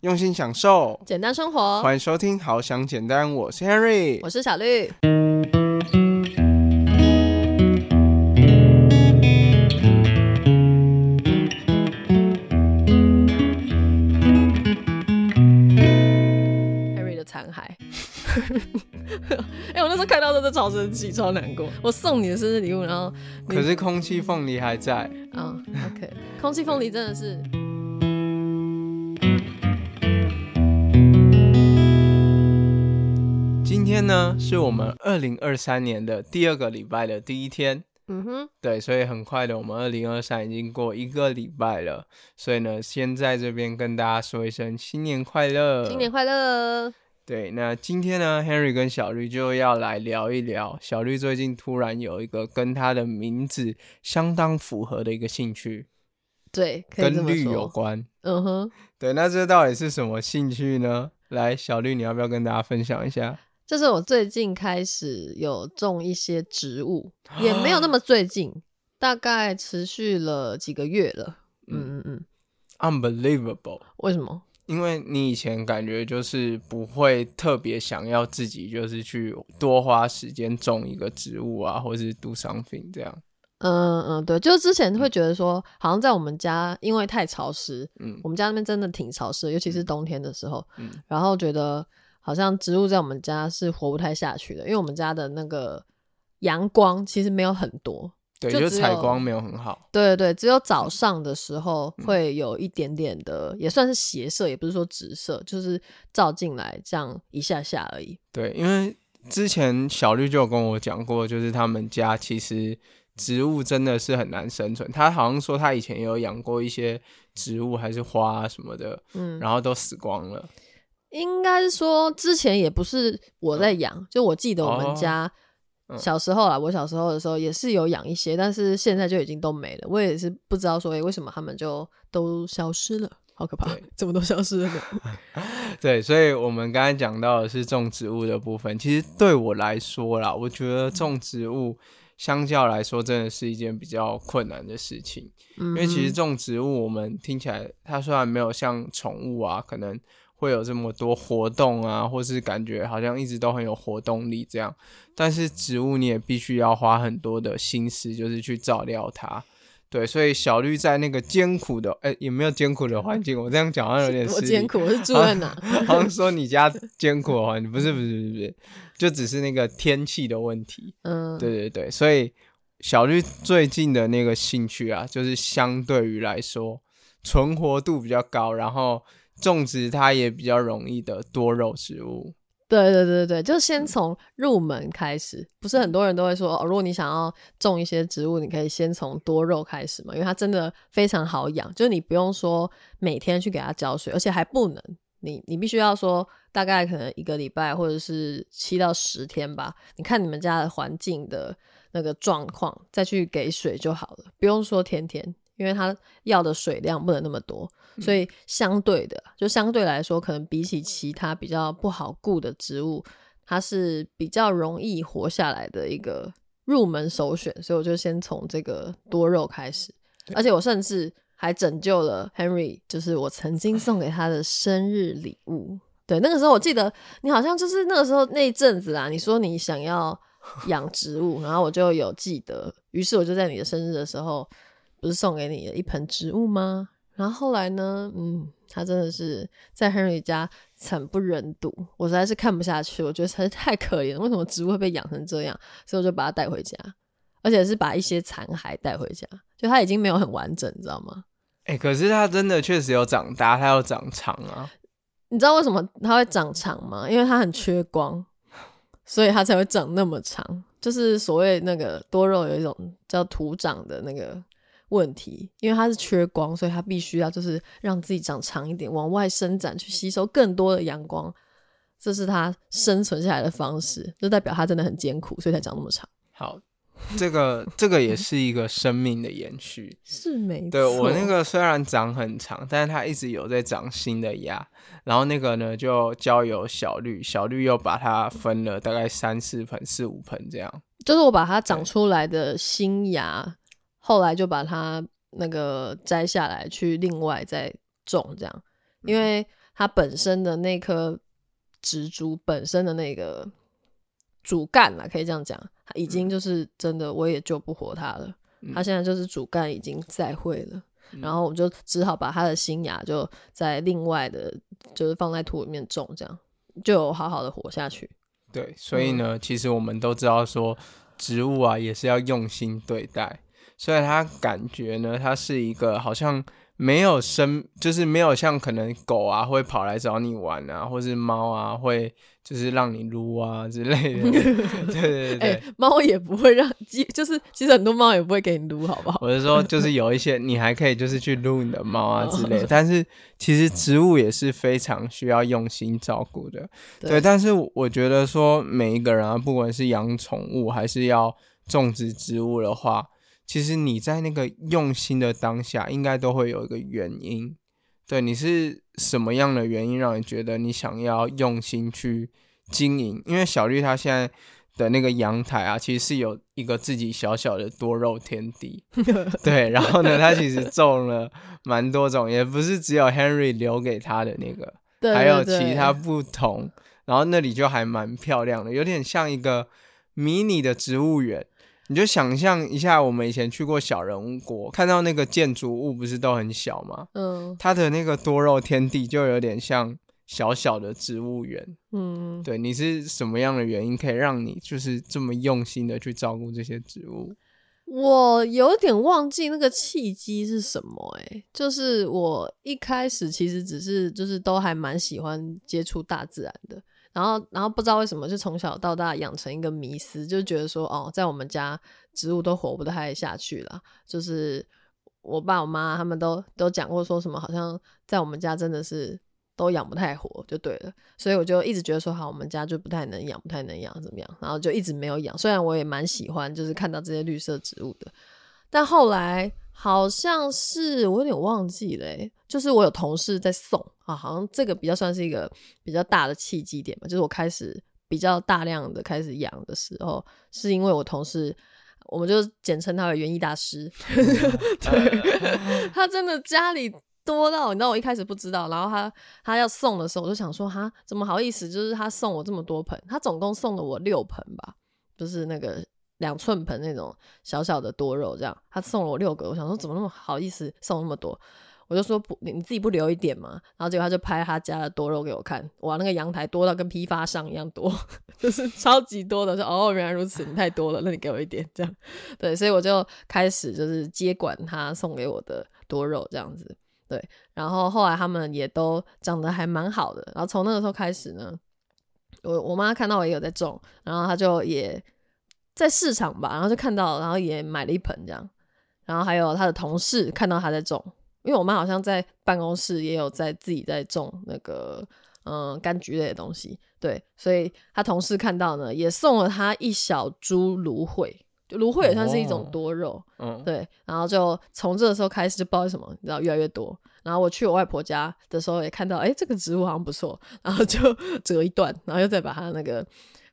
用心享受，简单生活。欢迎收听《好想简单》，我是 Henry，我是小绿。Henry 的残骸。哎、我那时候看到真的超生气，超难过。我送你的生日礼物，然后你可是空气凤梨还在。啊、o k 空气凤梨真的是。今天呢，是我们二零二三年的第二个礼拜的第一天。嗯哼，对，所以很快的，我们二零二三已经过一个礼拜了。所以呢，先在这边跟大家说一声新年快乐，新年快乐！对，那今天呢，Henry 跟小绿就要来聊一聊。小绿最近突然有一个跟他的名字相当符合的一个兴趣，对，跟绿有说。关。嗯哼，对，那这到底是什么兴趣呢？来，小绿，你要不要跟大家分享一下？就是我最近开始有种一些植物，也没有那么最近，大概持续了几个月了。嗯嗯嗯，Unbelievable！为什么？因为你以前感觉就是不会特别想要自己就是去多花时间种一个植物啊，或是 do something 这样。嗯嗯，对，就之前会觉得说，好像在我们家因为太潮湿，嗯我们家那边真的挺潮湿，尤其是冬天的时候，嗯然后觉得好像植物在我们家是活不太下去的，因为我们家的那个阳光其实没有很多，对，就采光没有很好。对对对，只有早上的时候会有一点点的，也算是斜射，也不是说直射，就是照进来这样一下下而已。对，因为之前小绿就有跟我讲过，就是他们家其实植物真的是很难生存。他好像说他以前也有养过一些植物还是花啊什么的，嗯，然后都死光了。应该是说之前也不是我在养，就我记得我哦们家嗯小时候啦，我小时候的时候也是有养一些，但是现在就已经都没了。我也是不知道说，诶为什么他们就都消失了，好可怕，怎么都消失了呢？对，所以我们刚才讲到的是种植物的部分。其实对我来说啦，我觉得种植物相较来说真的是一件比较困难的事情。嗯因为其实种植物，我们听起来它虽然没有像宠物啊，可能会有这么多活动啊，或是感觉好像一直都很有活动力这样，但是植物你也必须要花很多的心思，就是去照料它。对，所以小绿在那个艰苦的，哎、也没有艰苦的环境，我这样讲好像有点失我艰苦，我是住在哪？好像说你家艰苦的环境，不是不是不是不是，就只是那个天气的问题。嗯，对对对，所以小绿最近的那个兴趣啊，就是相对于来说存活度比较高，然后种植它也比较容易的多肉植物。对对对对，就先从入门开始。不是很多人都会说，哦，如果你想要种一些植物，你可以先从多肉开始嘛，因为它真的非常好养，就是你不用说每天去给它浇水，而且还不能，你你必须要说大概可能一个礼拜或者是七到十天吧，你看你们家的环境的那个状况，再去给水就好了，不用说天天，因为它要的水量不能那么多。所以相对的，就相对来说，可能比起其他比较不好顾的植物，它是比较容易活下来的一个入门首选。所以我就先从这个多肉开始，而且我甚至还拯救了 Henry，就是我曾经送给他的生日礼物。对，那个时候我记得你好像就是那个时候那一阵子啊，你说你想要养植物，然后我就有记得，于是我就在你的生日的时候，不是送给你的一盆植物吗？然后后来呢，嗯，他真的是在 Henry 家惨不忍睹，我实在是看不下去，我觉得实在是太可怜了，为什么植物会被养成这样？所以我就把它带回家，而且是把一些残骸带回家，就它已经没有很完整，你知道吗？哎、可是它真的确实有长大，它有长长啊。你知道为什么它会长长吗？因为它很缺光，所以它才会长那么长。就是所谓那个多肉有一种叫土长的那个问题，因为它是缺光，所以它必须要就是让自己长长一点，往外伸展，去吸收更多的阳光。这是它生存下来的方式，就代表它真的很艰苦，所以才长那么长。好，这个这个也是一个生命的延续。是没错。对我那个虽然长很长，但是它一直有在长新的芽，然后那个呢就交由小绿，小绿又把它分了大概三四盆、四五盆这样。就是我把它长出来的新芽，后来就把它那个摘下来去另外再种，这样，因为它本身的那颗植株本身的那个主干啦，可以这样讲，它已经就是真的我也救不活它了。它现在就是主干已经再会了，然后我就只好把它的新芽就在另外的，就是放在土里面种，这样就有好好的活下去。对，所以呢，其实我们都知道说，植物啊也是要用心对待，所以它感觉呢，它是一个好像。没有生，就是没有像可能狗啊会跑来找你玩啊，或是猫啊会就是让你撸啊之类的。对对对，猫也不会让，就是其实很多猫也不会给你撸，好不好？我是说，就是有一些你还可以就是去撸你的猫啊之类。但是其实植物也是非常需要用心照顾的。对，但是我觉得说每一个人啊，不管是养宠物还是要种植植物的话。其实你在那个用心的当下，应该都会有一个原因。对，你是什么样的原因让你觉得你想要用心去经营？因为小绿他现在的那个阳台啊，其实是有一个自己小小的多肉天地。对，然后呢，他其实种了蛮多种，也不是只有 Henry 留给他的那个，还有其他不同。然后那里就还蛮漂亮的，有点像一个迷你的植物园。你就想象一下，我们以前去过小人物国，看到那个建筑物不是都很小吗？嗯，它的那个多肉天地就有点像小小的植物园。嗯，对，你是什么样的原因可以让你就是这么用心的去照顾这些植物？我有点忘记那个契机是什么，诶，就是我一开始其实只是就是都还蛮喜欢接触大自然的。然后，然后不知道为什么，就从小到大养成一个迷思，就觉得说，哦，在我们家植物都活不太下去了。就是我爸我妈他们都都讲过，说什么好像在我们家真的是都养不太活，就对了。所以我就一直觉得说，好，我们家就不太能养，不太能养，怎么样？然后就一直没有养。虽然我也蛮喜欢，就是看到这些绿色植物的，但后来。好像是我有点忘记了，就是我有同事在送啊，好像这个比较算是一个比较大的契机点吧。就是我开始比较大量的开始养的时候，是因为我同事，我们就简称他为园艺大师。对，他真的家里多到你知道，我一开始不知道，然后他他要送的时候，我就想说，哈，怎么好意思？就是他送我这么多盆，他总共送了我六盆吧，就是那个。两寸盆那种小小的多肉，这样他送了我六个，我想说怎么那么好意思送那么多，我就说不，你自己不留一点嘛？然后结果他就拍他家的多肉给我看，哇，那个阳台多到跟批发商一样多，就是超级多的。说哦，原来如此，你太多了，那你给我一点，这样对，所以我就开始就是接管他送给我的多肉这样子，对，然后后来他们也都长得还蛮好的，然后从那个时候开始呢，我我妈看到我也有在种，然后她就也。在市场吧，然后就看到，然后也买了一盆这样，然后还有他的同事看到他在种，因为我妈好像在办公室也有在自己在种那个嗯柑橘类的东西，对，所以他同事看到呢，也送了他一小株芦荟，就芦荟也算是一种多肉，嗯，对，然后就从这个时候开始就不知道为什么，你知道越来越多，然后我去我外婆家的时候也看到，哎，这个植物好像不错，然后就折一段，然后又再把它那个。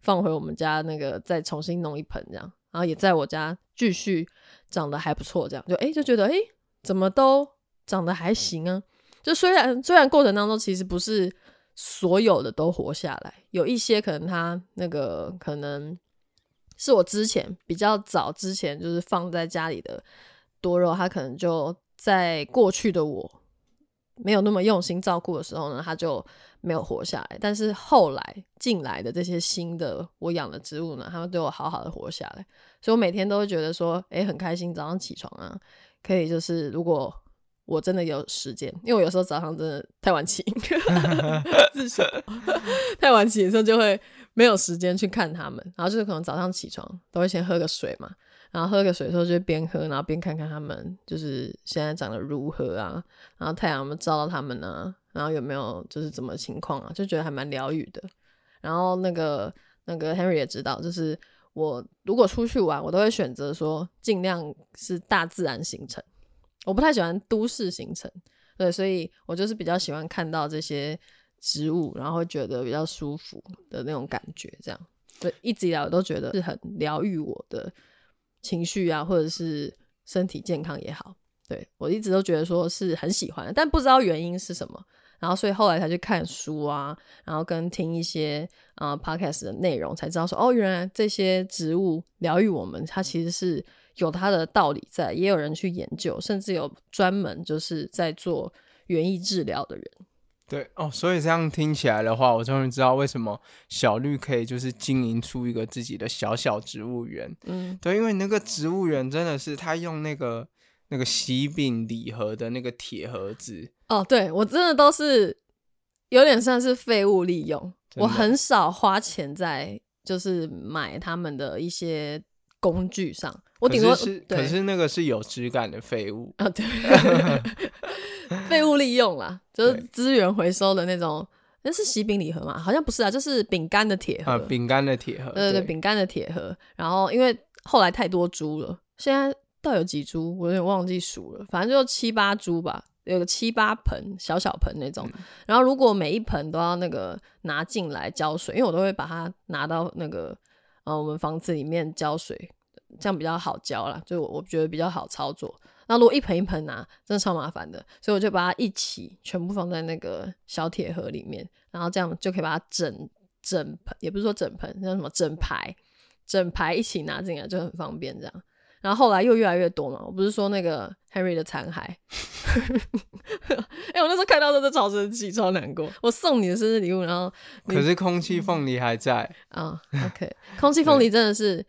放回我们家那个，再重新弄一盆这样，然后也在我家继续长得还不错，这样就哎就觉得哎怎么都长得还行啊。就虽然虽然过程当中其实不是所有的都活下来，有一些可能它那个可能是我之前比较早之前就是放在家里的多肉，它可能就在过去的我。没有那么用心照顾的时候呢，它就没有活下来。但是后来进来的这些新的我养的植物呢，它们对我好好的活下来。所以我每天都会觉得说，哎，很开心。早上起床啊，可以就是如果我真的有时间，因为我有时候早上真的太晚起，自首太晚起的时候就会没有时间去看它们。然后就是可能早上起床都会先喝个水嘛。然后喝个水的时候就边喝，然后边看看他们就是现在长得如何啊，然后太阳有没有照到他们呢？然后有没有就是怎么情况啊？就觉得还蛮疗愈的。然后那个那个 Henry 也知道，就是我如果出去玩，我都会选择说尽量是大自然行程，我不太喜欢都市行程。对，所以我就是比较喜欢看到这些植物，然后觉得比较舒服的那种感觉。这样，对，一直以来我都觉得是很疗愈我的。情绪啊，或者是身体健康也好，对我一直都觉得说是很喜欢，但不知道原因是什么。然后所以后来才去看书啊，然后跟听一些呃 podcast 的内容，才知道说哦，原来这些植物疗愈我们，它其实是有它的道理在，也有人去研究，甚至有专门就是在做园艺治疗的人。对哦，所以这样听起来的话，我终于知道为什么小绿可以就是经营出一个自己的小小植物园。嗯，对，因为那个植物园真的是他用那个那个喜饼礼盒的那个铁盒子，哦，对我真的都是有点算是废物利用，我很少花钱在就是买他们的一些工具上，我顶多是可是那个是有质感的废物。啊，对，废物利用啦，就是资源回收的那种。那是喜饼礼盒嘛？好像不是啊，就是饼干的铁盒。啊，饼干的铁盒，对对对，饼干的铁盒。然后因为后来太多株了，现在到底有几株，我有点忘记数了，反正就七八株吧，有个七八盆，小小盆那种。然后如果每一盆都要那个拿进来浇水，因为我都会把它拿到那个呃我们房子里面浇水，这样比较好浇啦，就我我觉得比较好操作。那如果一盆一盆拿，真的超麻烦的，所以我就把它一起全部放在那个小铁盒里面，然后这样就可以把它整整盆，也不是说整盆，叫什么整排，整排一起拿进来就很方便这样。然后后来又越来越多嘛，我不是说那个 Henry 的残骸，哎、我那时候看到真的超生气，超难过。我送你的生日礼物，然后可是空气凤梨还在，啊、o k 空气凤梨真的是，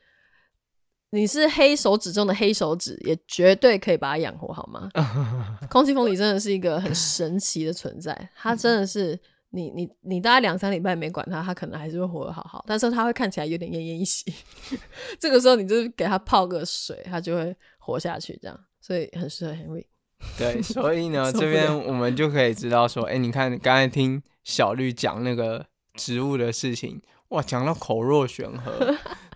你是黑手指中的黑手指，也绝对可以把它养活，好吗？空气凤梨真的是一个很神奇的存在，它真的是你你你大概两三礼拜没管它，它可能还是会活得好好，但是它会看起来有点奄奄一息。这个时候你就是给它泡个水，它就会活下去，这样，所以很适合 Henry。对，所以呢，这边我们就可以知道说，哎、你看刚才听小绿讲那个植物的事情，哇，讲到口若悬河，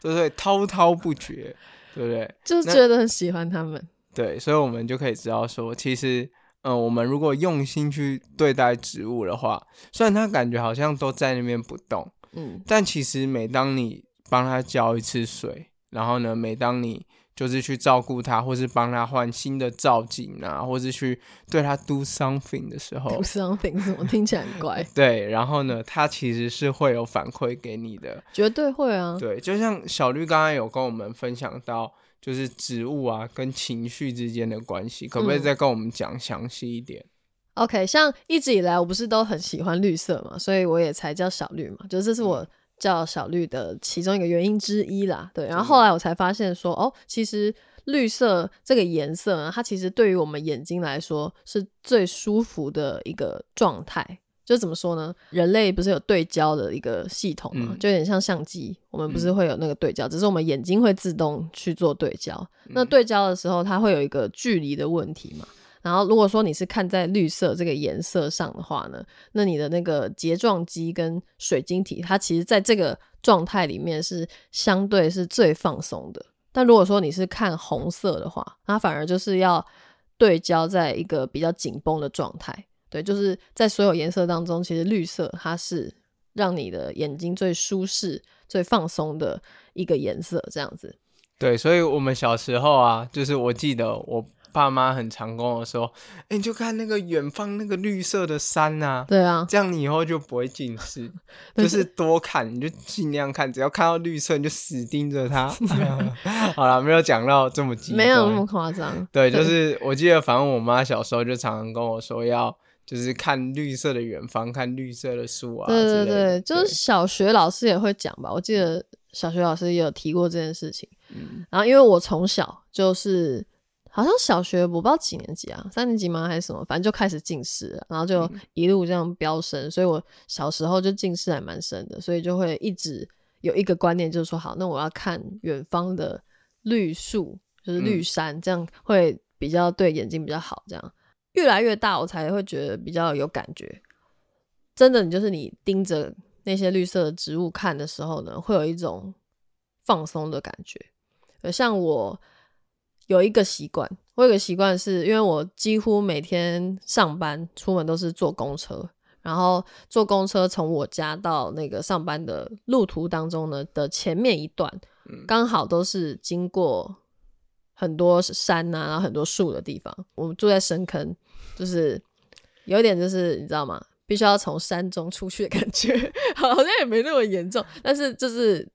对不对？滔滔不绝，对不对？就是觉得很喜欢他们，对，所以我们就可以知道说，其实，嗯、我们如果用心去对待植物的话，虽然它感觉好像都在那边不动，嗯，但其实每当你帮它浇一次水，然后呢，每当你就是去照顾它，或是帮它换新的造景啊，或是去对它 do something 的时候，do something 怎么听起来很怪，对，然后呢，它其实是会有反馈给你的。绝对会啊，对，就像小绿刚刚有跟我们分享到，就是植物啊跟情绪之间的关系，可不可以嗯再跟我们讲详细一点？OK，像一直以来我不是都很喜欢绿色嘛，所以我也才叫小绿嘛，就是这是我叫小绿的其中一个原因之一啦。对，然后后来我才发现说，哦，其实绿色这个颜色呢，它其实对于我们眼睛来说是最舒服的一个状态。就怎么说呢？人类不是有对焦的一个系统嘛，嗯就有点像相机，我们不是会有那个对焦，只是我们眼睛会自动去做对焦。嗯那对焦的时候，它会有一个距离的问题嘛。然后如果说你是看在绿色这个颜色上的话呢，那你的那个睫状肌跟水晶体，它其实在这个状态里面是相对是最放松的。但如果说你是看红色的话，它反而就是要对焦在一个比较紧绷的状态。对，就是在所有颜色当中，其实绿色它是让你的眼睛最舒适、最放松的一个颜色，这样子。对，所以我们小时候啊，就是我记得我爸妈很常跟我说，哎、你就看那个远方那个绿色的山啊，对啊，这样你以后就不会近视，就是多看，你就尽量看，只要看到绿色你就死盯着它。好了，没有讲到这么极端，没有那么夸张。对，就是我记得，反正我妈小时候就常常跟我说要。就是看绿色的远方，看绿色的树啊之对，对对，就是小学老师也会讲吧。我记得小学老师也有提过这件事情。嗯然后因为我从小就是好像小学我不知道几年级啊，三年级吗还是什么，反正就开始近视了，然后就嗯一路这样飙升，所以我小时候就近视还蛮深的，所以就会一直有一个观念，就是说好，那我要看远方的绿树，就是绿嗯山，这样会比较对眼睛比较好。这样越来越大，我才会觉得比较有感觉。真的，你就是你盯着那些绿色的植物看的时候呢，会有一种放松的感觉。呃，像我有一个习惯，我有个习惯是因为我几乎每天上班出门都是坐公车，然后坐公车从我家到那个上班的路途当中呢的前面一段，嗯刚好都是经过很多山呐、然后很多树的地方。我们住在深坑，就是有一点就是你知道吗？必须要从山中出去的感觉，好像也没那么严重，但是就是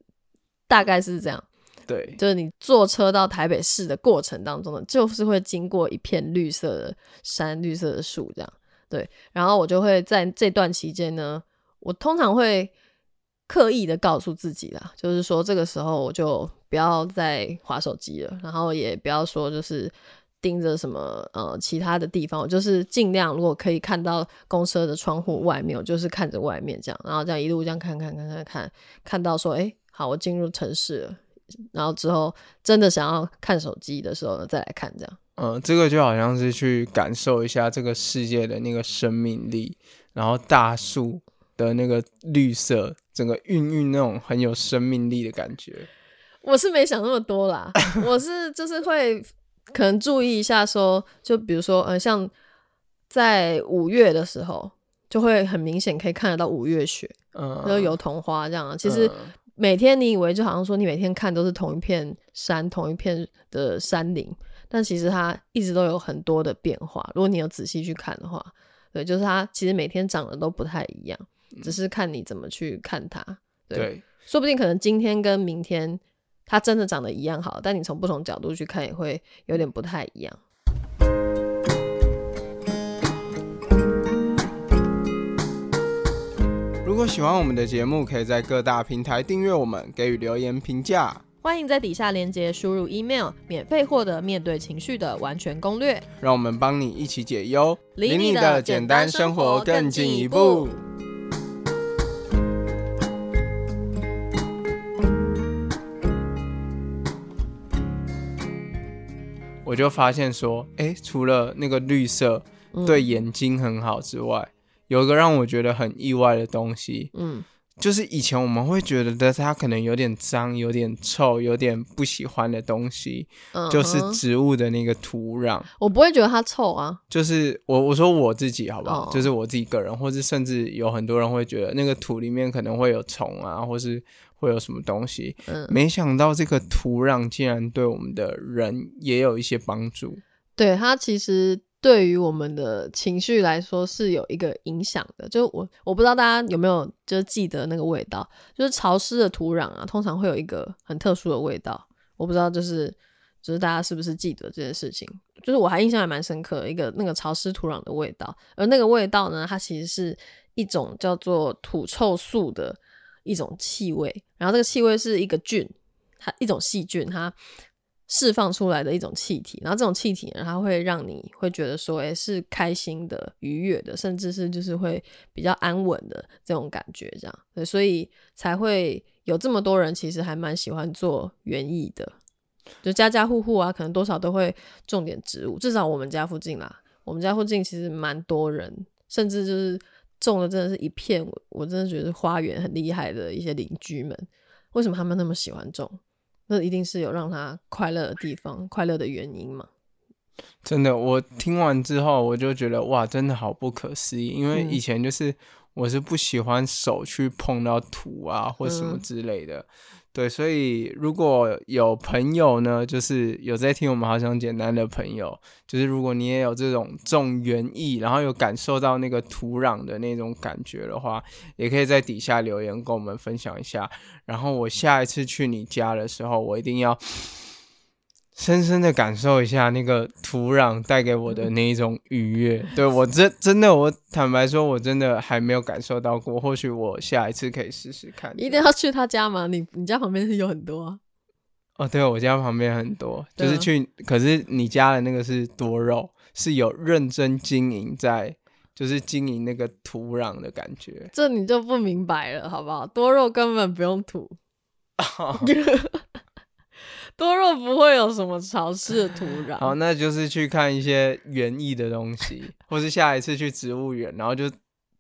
大概是这样。对，就是你坐车到台北市的过程当中呢，就是会经过一片绿色的山、绿色的树，这样对。然后我就会在这段期间呢，我通常会刻意的告诉自己啦，就是说这个时候我就不要再划手机了，然后也不要说就是盯着什么呃其他的地方，我就是尽量如果可以看到公车的窗户外面，我就是看着外面这样，然后这样一路这样看看看看看，看到说哎好，我进入城市了。然后之后真的想要看手机的时候呢，再来看这样。嗯，这个就好像是去感受一下这个世界的那个生命力，然后大树的那个绿色，整个孕育那种很有生命力的感觉。我是没想那么多啦，我是就是会可能注意一下，说就比如说，呃，像在五月的时候，就会很明显可以看得到五月雪，嗯，就油桐花这样。其实。每天你以为就好像说你每天看都是同一片山、同一片的山林，但其实它一直都有很多的变化。如果你有仔细去看的话，对，就是它其实每天长得都不太一样，只是看你怎么去看它。对，说不定可能今天跟明天它真的长得一样好，但你从不同角度去看也会有点不太一样。如果喜欢我们的节目，可以在各大平台订阅我们，给予留言评价。欢迎在底下链接输入 email，免费获得面对情绪的完全攻略。让我们帮你一起解忧，离你的简单生活更进一步。我就发现说，哎，除了那个绿色对眼睛很好之外，有一个让我觉得很意外的东西，嗯，就是以前我们会觉得的它可能有点脏、有点臭、有点不喜欢的东西，就是植物的那个土壤。我不会觉得它臭啊，就是我我说我自己好不好？就是我自己个人，或是甚至有很多人会觉得那个土里面可能会有虫啊，或是会有什么东西。嗯，没想到这个土壤竟然对我们的人也有一些帮助。对它其实。对于我们的情绪来说是有一个影响的，就我我不知道大家有没有就记得那个味道，就是潮湿的土壤啊，通常会有一个很特殊的味道，我不知道就是就是大家是不是记得这件事情，就是我还印象还蛮深刻，一个那个潮湿土壤的味道，而那个味道呢，它其实是一种叫做土臭素的一种气味，然后这个气味是一个菌，它一种细菌，它。释放出来的一种气体，然后这种气体呢，它会让你会觉得说，哎，是开心的、愉悦的，甚至是就是会比较安稳的这种感觉，这样，对，所以才会有这么多人其实还蛮喜欢做园艺的，就家家户户啊，可能多少都会种点植物，至少我们家附近啦，我们家附近其实蛮多人，甚至就是种的真的是一片，我真的觉得花园很厉害的一些邻居们，为什么他们那么喜欢种？那一定是有让他快乐的地方，快乐的原因嘛？真的，我听完之后，我就觉得哇，真的好不可思议。因为以前就是我是不喜欢手去碰到土啊，或什么之类的。对，所以如果有朋友呢，就是有在听我们好想简单的朋友，就是如果你也有这种种园艺，然后有感受到那个土壤的那种感觉的话，也可以在底下留言跟我们分享一下。然后我下一次去你家的时候，我一定要。深深的感受一下那个土壤带给我的那一种愉悦，对我真真的，我坦白说，我真的还没有感受到过。或许我下一次可以试试看。一定要去他家吗？你你家旁边是有很多啊？哦，对，我家旁边很多，就是去。可是你家的那个是多肉，是有认真经营在，就是经营那个土壤的感觉。这你就不明白了，好不好？多肉根本不用土。多肉不会有什么潮湿的土壤。好，那就是去看一些园艺的东西，或是下一次去植物园，然后就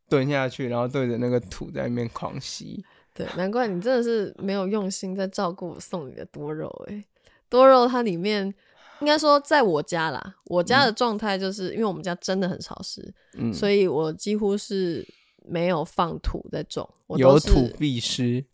蹲下去，然后对着那个土在那边狂吸。对，难怪你真的是没有用心在照顾我送你的多肉。哎，多肉它里面应该说在我家啦，我家的状态就是因为我们家真的很潮湿，嗯，所以我几乎是没有放土在种，有土必失。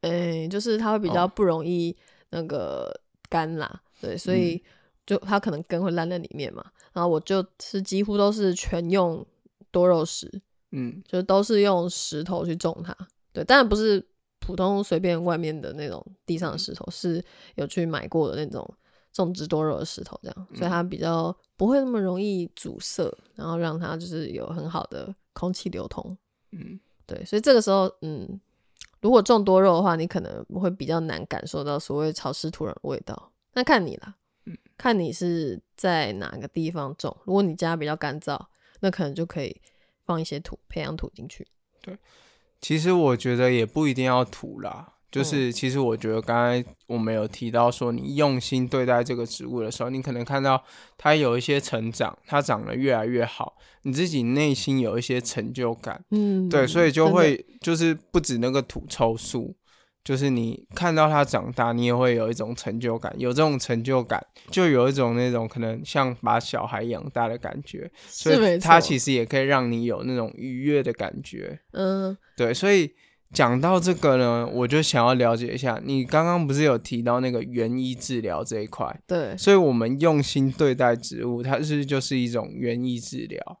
哎，就是它会比较不容易。那个干啦，对，所以就它可能根会烂在里面嘛。然后我就是几乎都是全用多肉石，嗯就都是用石头去种它。对，当然不是普通随便外面的那种地上的石头，是有去买过的那种种植多肉的石头，这样，所以它比较不会那么容易阻塞，然后让它就是有很好的空气流通。嗯对，所以这个时候，嗯，如果种多肉的话，你可能会比较难感受到所谓潮湿土壤的味道。那看你啦，嗯看你是在哪个地方种。如果你家比较干燥，那可能就可以放一些土，培养土进去。对其实我觉得也不一定要土啦，嗯就是其实我觉得刚才我们有提到说，你用心对待这个植物的时候，你可能看到它有一些成长，它长得越来越好，你自己内心有一些成就感，嗯，对，所以就会就是不止那个土抽树，就是你看到它长大，你也会有一种成就感，有这种成就感，就有一种那种可能像把小孩养大的感觉，所以它其实也可以让你有那种愉悦的感觉。嗯。对，所以讲到这个呢，我就想要了解一下，你刚刚不是有提到那个园艺治疗这一块，对，所以我们用心对待植物，它是就是一种园艺治疗？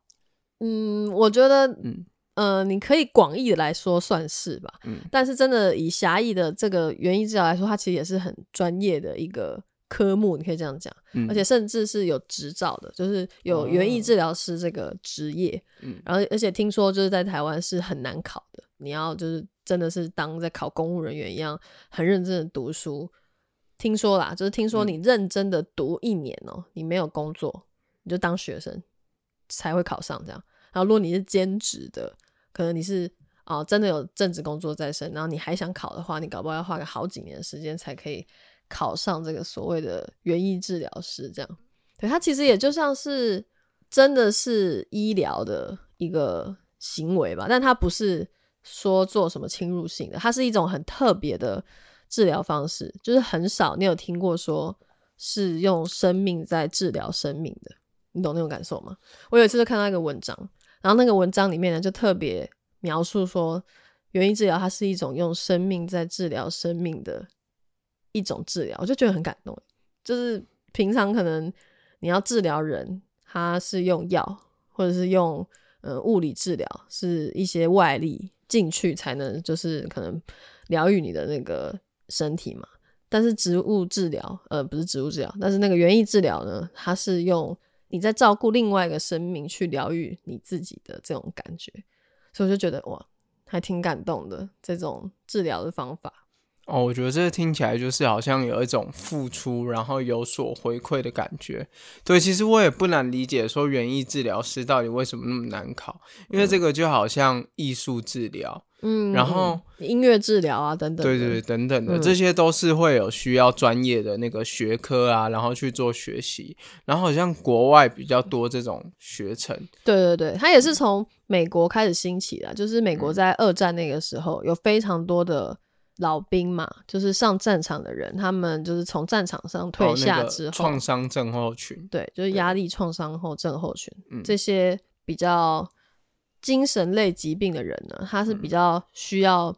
嗯，我觉得，嗯。呃，你可以广义的来说算是吧，嗯。但是真的以狭义的这个园艺治疗来说，它其实也是很专业的一个科目，你可以这样讲，嗯，而且甚至是有执照的，就是有园艺哦治疗师这个职业。嗯。然后而且听说就是在台湾是很难考的，你要就是真的是当在考公务人员一样，很认真的读书。听说啦，就是听说嗯你认真的读一年哦、你没有工作，你就当学生才会考上这样。然后如果你是兼职的，可能你是啊、真的有正职工作在身，然后你还想考的话，你搞不好要花个好几年的时间才可以考上这个所谓的园艺治疗师这样。对，它其实也就像是真的是医疗的一个行为吧，但它不是说做什么侵入性的，它是一种很特别的治疗方式，就是很少你有听过说是用生命在治疗生命的，你懂那种感受吗？我有一次就看到一个文章，然后那个文章里面呢就特别描述说，原因治疗它是一种用生命在治疗生命的一种治疗，我就觉得很感动。就是平常可能你要治疗人，他是用药或者是用呃物理治疗，是一些外力进去才能就是可能疗愈你的那个身体嘛。但是植物治疗，呃，不是植物治疗，但是那个园艺治疗呢，它是用你在照顾另外一个生命去疗愈你自己的这种感觉，所以我就觉得哇，还挺感动的这种治疗的方法。哦，我觉得这个听起来就是好像有一种付出，然后有所回馈的感觉。对，其实我也不难理解说园艺治疗师到底为什么那么难考，因为这个就好像艺术治疗，嗯，然后嗯音乐治疗啊等等的，对对对，等等的，嗯这些都是会有需要专业的那个学科啊，然后去做学习。然后好像国外比较多这种学程，对对对，它也是从美国开始兴起的，就是美国在二战那个时候有非常多的老兵嘛，就是上战场的人，他们就是从战场上退下之后，创伤症候群，对，就是压力创伤后症候群、嗯这些比较精神类疾病的人呢，他是嗯比较需要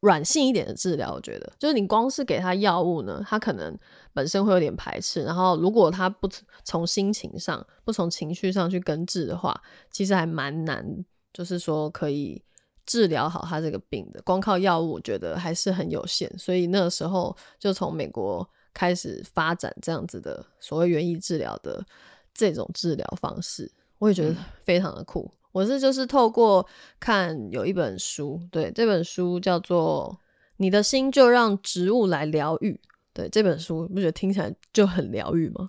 软性一点的治疗。我觉得，就是你光是给他药物呢，他可能本身会有点排斥，然后如果他不从心情上、不从情绪上去根治的话，其实还蛮难，就是说可以。治疗好他这个病的，光靠药物，我觉得还是很有限。所以那个时候就从美国开始发展这样子的所谓园艺治疗的这种治疗方式，我也觉得嗯非常的酷。我是就是透过看有一本书，对这本书叫做《你的心就让植物来疗愈》。对这本书，不觉得听起来就很疗愈吗？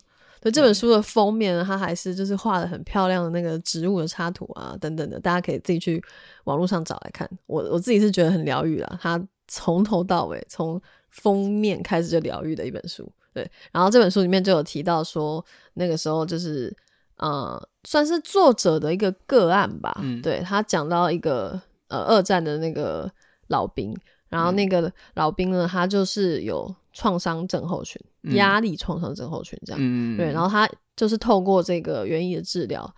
对这本书的封面呢，它还是就是画的很漂亮的那个植物的插图啊，等等的，大家可以自己去网络上找来看。我我自己是觉得很疗愈啦，它从头到尾，从封面开始就疗愈的一本书。对，然后这本书里面就有提到说，那个时候就是呃，算是作者的一个个案吧。嗯对他讲到一个呃二战的那个老兵，然后那个老兵呢，他就是有创伤症候群、嗯。压力创伤症候群这样。嗯，对，然后他就是透过这个园艺的治疗，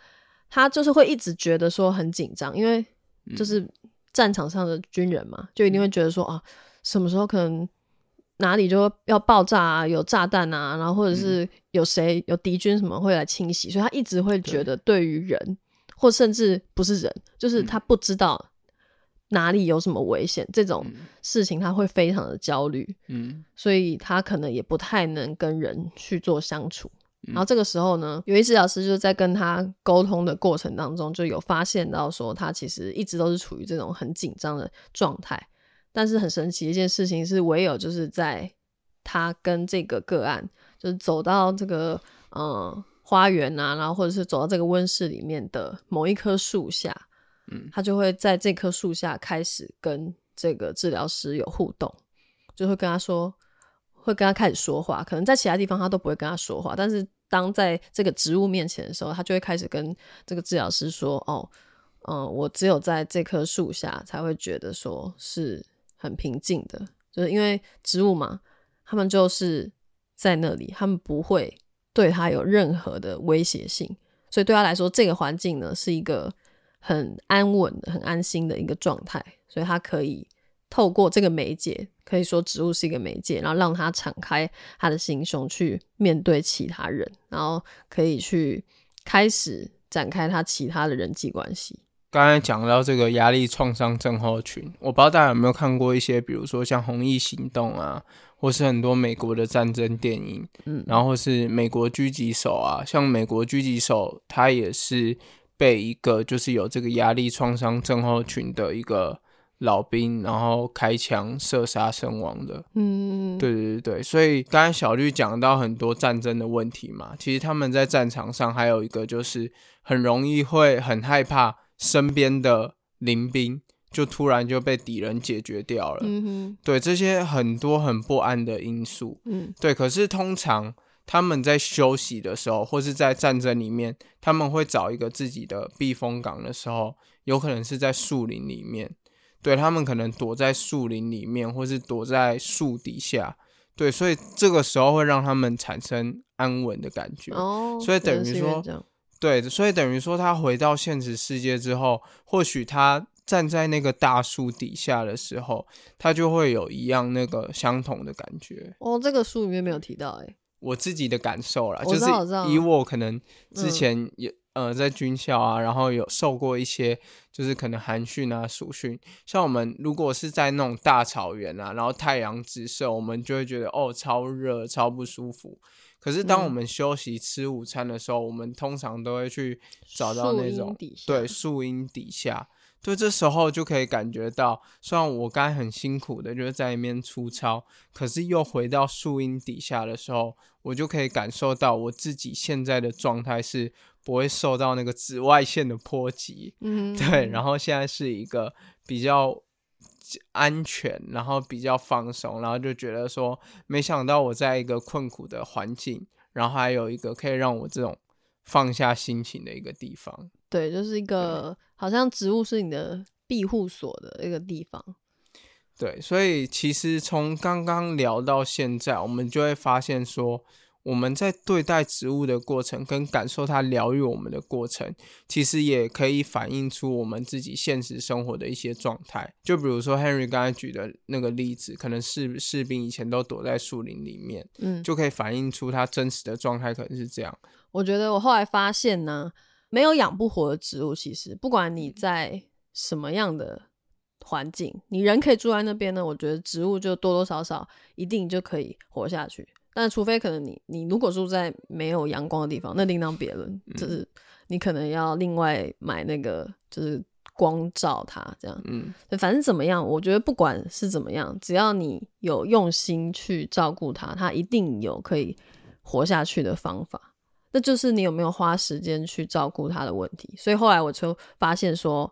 他就是会一直觉得说很紧张，因为嗯。就是战场上的军人嘛，就一定会觉得说啊，什么时候可能哪里就要爆炸啊，有炸弹啊，然后或者是有谁有敌军什么会来侵袭，所以他一直会觉得对于人或甚至不是人，就是嗯。他不知道哪里有什么危险，这种事情他会非常的焦虑，嗯所以他可能也不太能跟人去做相处。嗯然后这个时候呢，有一治疗师就是在跟他沟通的过程当中，就有发现到说，他其实一直都是处于这种很紧张的状态。但是很神奇的一件事情是，唯有就是在他跟这个个案，就是走到这个嗯花园啊，然后或者是走到这个温室里面的某一棵树下，他就会在这棵树下开始跟这个治疗师有互动，就会跟他说，会跟他开始说话。可能在其他地方他都不会跟他说话，但是当在这个植物面前的时候，他就会开始跟这个治疗师说：“哦，嗯、我只有在这棵树下才会觉得说是很平静的，就是因为植物嘛，他们就是在那里，他们不会对他有任何的威胁性，所以对他来说，这个环境呢是一个很安稳的、很安心的一个状态，所以他可以透过这个媒介，可以说植物是一个媒介，然后让他敞开他的心胸去面对其他人，然后可以去开始展开他其他的人际关系。刚才讲到这个压力创伤症候群，我不知道大家有没有看过一些，比如说像《红翼行动》啊，或是很多美国的战争电影，嗯，然后是美国狙击手啊，像美国狙击手，他也是被一个就是有这个压力创伤症候群的一个老兵，然后开枪射杀身亡的。嗯，对对对。对，所以刚才小绿讲到很多战争的问题嘛，其实他们在战场上还有一个就是很容易会很害怕身边的邻兵就突然就被敌人解决掉了，嗯哼，对这些很多很不安的因素，嗯。对，可是通常他们在休息的时候，或是在战争里面，他们会找一个自己的避风港的时候，有可能是在树林里面。对他们可能躲在树林里面，或是躲在树底下。对，所以这个时候会让他们产生安稳的感觉。哦，所以等于说对，所以等于说他回到现实世界之后，或许他站在那个大树底下的时候，他就会有一样那个相同的感觉。哦，这个书里面没有提到，哎，我自己的感受啦，就是以我可能之嗯。前也、呃在军校啊，然后有受过一些就是可能寒训啊、暑训，像我们如果是在那种大草原啊，然后太阳直射，我们就会觉得哦超热、超不舒服。可是当我嗯。们休息吃午餐的时候，我们通常都会去找到那种对树荫底下，对，这时候就可以感觉到，虽然我刚才很辛苦的就是在里面粗糙，可是又回到树荫底下的时候，我就可以感受到我自己现在的状态是不会受到那个紫外线的波及，嗯，对，然后后现在是一个比较安全，然后比较放松，然后就觉得说，没想到我在一个困苦的环境，然后还有一个可以让我这种放下心情的一个地方。对，就是一个好像植物是你的庇护所的一个地方。对，所以其实从刚刚聊到现在，我们就会发现说，我们在对待植物的过程，跟感受它疗愈我们的过程，其实也可以反映出我们自己现实生活的一些状态。就比如说 Henry 刚才举的那个例子，可能士士兵以前都躲在树林里面，嗯，就可以反映出他真实的状态可能是这样。我觉得我后来发现呢，没有养不活的植物，其实不管你在什么样的环境，你人可以住在那边呢，我觉得植物就多多少少一定就可以活下去。但除非可能你你如果住在没有阳光的地方，那另当别论，就是你可能要另外买那个就是光照它这样。嗯，反正怎么样，我觉得不管是怎么样，只要你有用心去照顾它，它一定有可以活下去的方法。那就是你有没有花时间去照顾他的问题。所以后来我就发现说，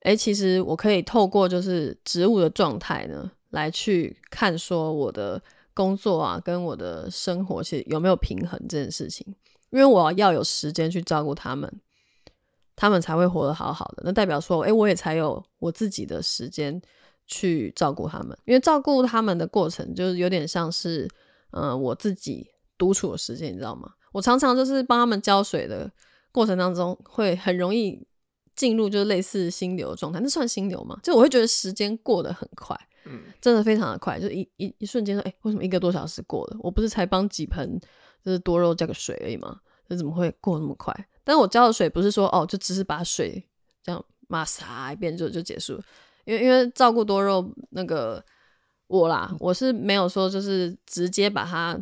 哎、其实我可以透过就是植物的状态呢，来去看说我的工作啊跟我的生活其实有没有平衡这件事情。因为我要有时间去照顾他们，他们才会活得好好的。那代表说，哎、我也才有我自己的时间去照顾他们。因为照顾他们的过程，就是有点像是，嗯、我自己独处的时间，你知道吗？我常常就是帮他们浇水的过程当中，会很容易进入就是类似心流的状态。那算心流吗？就我会觉得时间过得很快，嗯，真的非常的快，就一一一瞬间说，哎、为什么一个多小时过了？我不是才帮几盆就是多肉加个水而已吗？这怎么会过那么快？但是我浇的水不是说哦，就只是把水这样抹撒一遍就就结束了，因为因为照顾多肉那个我啦，我是没有说就是直接把它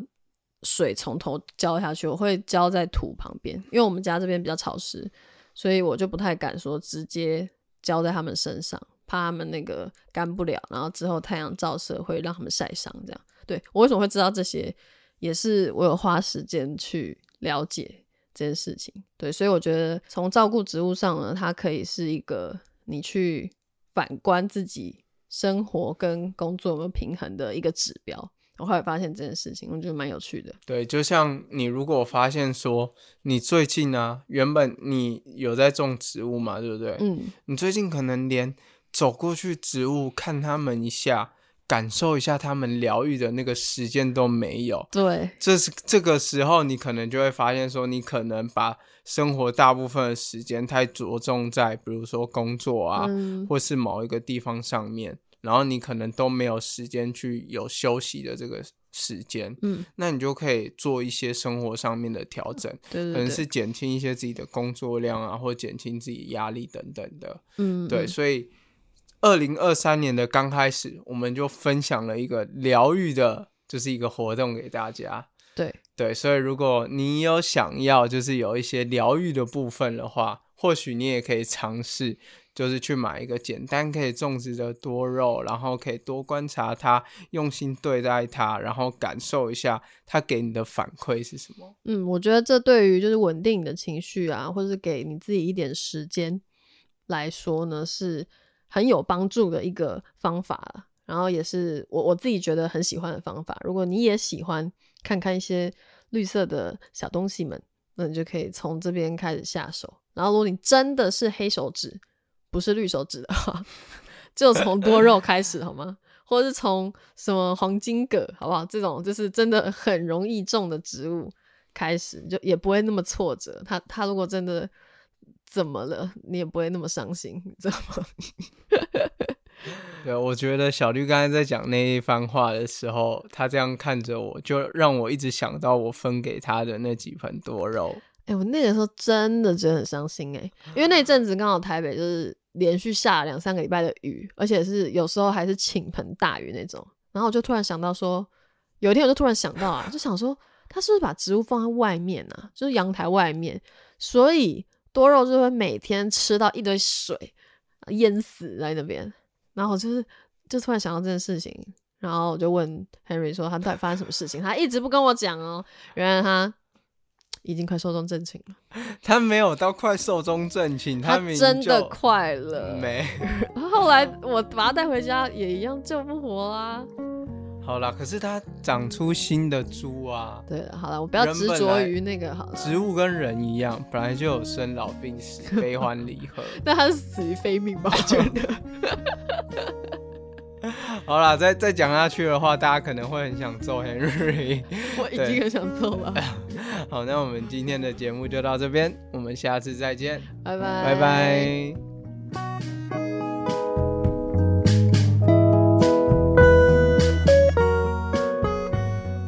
水从头浇下去，我会浇在土旁边，因为我们家这边比较潮湿，所以我就不太敢说直接浇在他们身上，怕他们那个干不了，然后之后太阳照射会让他们晒伤。这样，对我为什么会知道这些，也是我有花时间去了解这件事情。对，所以我觉得从照顾植物上呢，它可以是一个你去反观自己生活跟工作有没有平衡的一个指标。我后来发现这件事情，我觉得蛮有趣的。对，就像你如果发现说，你最近啊，原本你有在种植物嘛，对不对？嗯，你最近可能连走过去植物看它们一下，感受一下它们疗愈的那个时间都没有。对，这是这个时候，你可能就会发现说，你可能把生活大部分的时间太着重在，比如说工作啊，嗯或是某一个地方上面，然后你可能都没有时间去有休息的这个时间，嗯，那你就可以做一些生活上面的调整，对对对，可能是减轻一些自己的工作量啊，或减轻自己压力等等的。嗯，对，嗯所以二零二三年的刚开始，我们就分享了一个疗愈的，就是一个活动给大家。对，对，所以如果你有想要就是有一些疗愈的部分的话，或许你也可以尝试，就是去买一个简单可以种植的多肉，然后可以多观察它，用心对待它，然后感受一下它给你的反馈是什么。嗯，我觉得这对于就是稳定你的情绪啊，或者是给你自己一点时间来说呢，是很有帮助的一个方法了。然后也是我我自己觉得很喜欢的方法。如果你也喜欢看看一些绿色的小东西们，那你就可以从这边开始下手。然后如果你真的是黑手指，不是绿手指的话，就从多肉开始好吗？或者是从什么黄金葛，好不好？这种就是真的很容易种的植物开始，就也不会那么挫折。他他如果真的怎么了，你也不会那么伤心，你知道吗？对，我觉得小绿刚才在讲那一番话的时候，他这样看着我，就让我一直想到我分给他的那几盆多肉。哎、我那个时候真的觉得很伤心哎、因为那阵子刚好台北就是连续下了两三个礼拜的雨，而且是有时候还是倾盆大雨那种。然后我就突然想到说，有一天我就突然想到啊，就想说他是不是把植物放在外面啊，就是阳台外面，所以多肉就会每天吃到一堆水，淹死在那边。然后就是就突然想到这件事情，然后我就问 Henry 说他到底发生什么事情，他一直不跟我讲哦，原来他已经快寿终正寝了，他没有到快寿终正寝，他真的快了。没。后来我把他带回家也一样救不活啦。好啦，可是它长出新的株啊。对，好了，我不要人执着于那个好了。植物跟人一样，本来就有生老病死、悲欢离合。但他是死于非命吧？我觉得。好啦，再再讲下去的话，大家可能会很想揍 Henry。我已经很想揍了。好，那我们今天的节目就到这边，我们下次再见，拜拜，拜拜。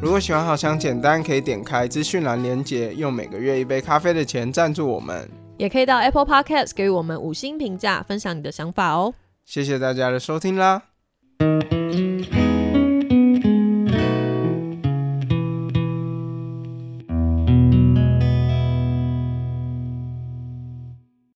如果喜欢好想简单，可以点开资讯栏连接，用每个月一杯咖啡的钱赞助我们。也可以到 Apple Podcast 给予我们五星评价，分享你的想法哦。谢谢大家的收听啦。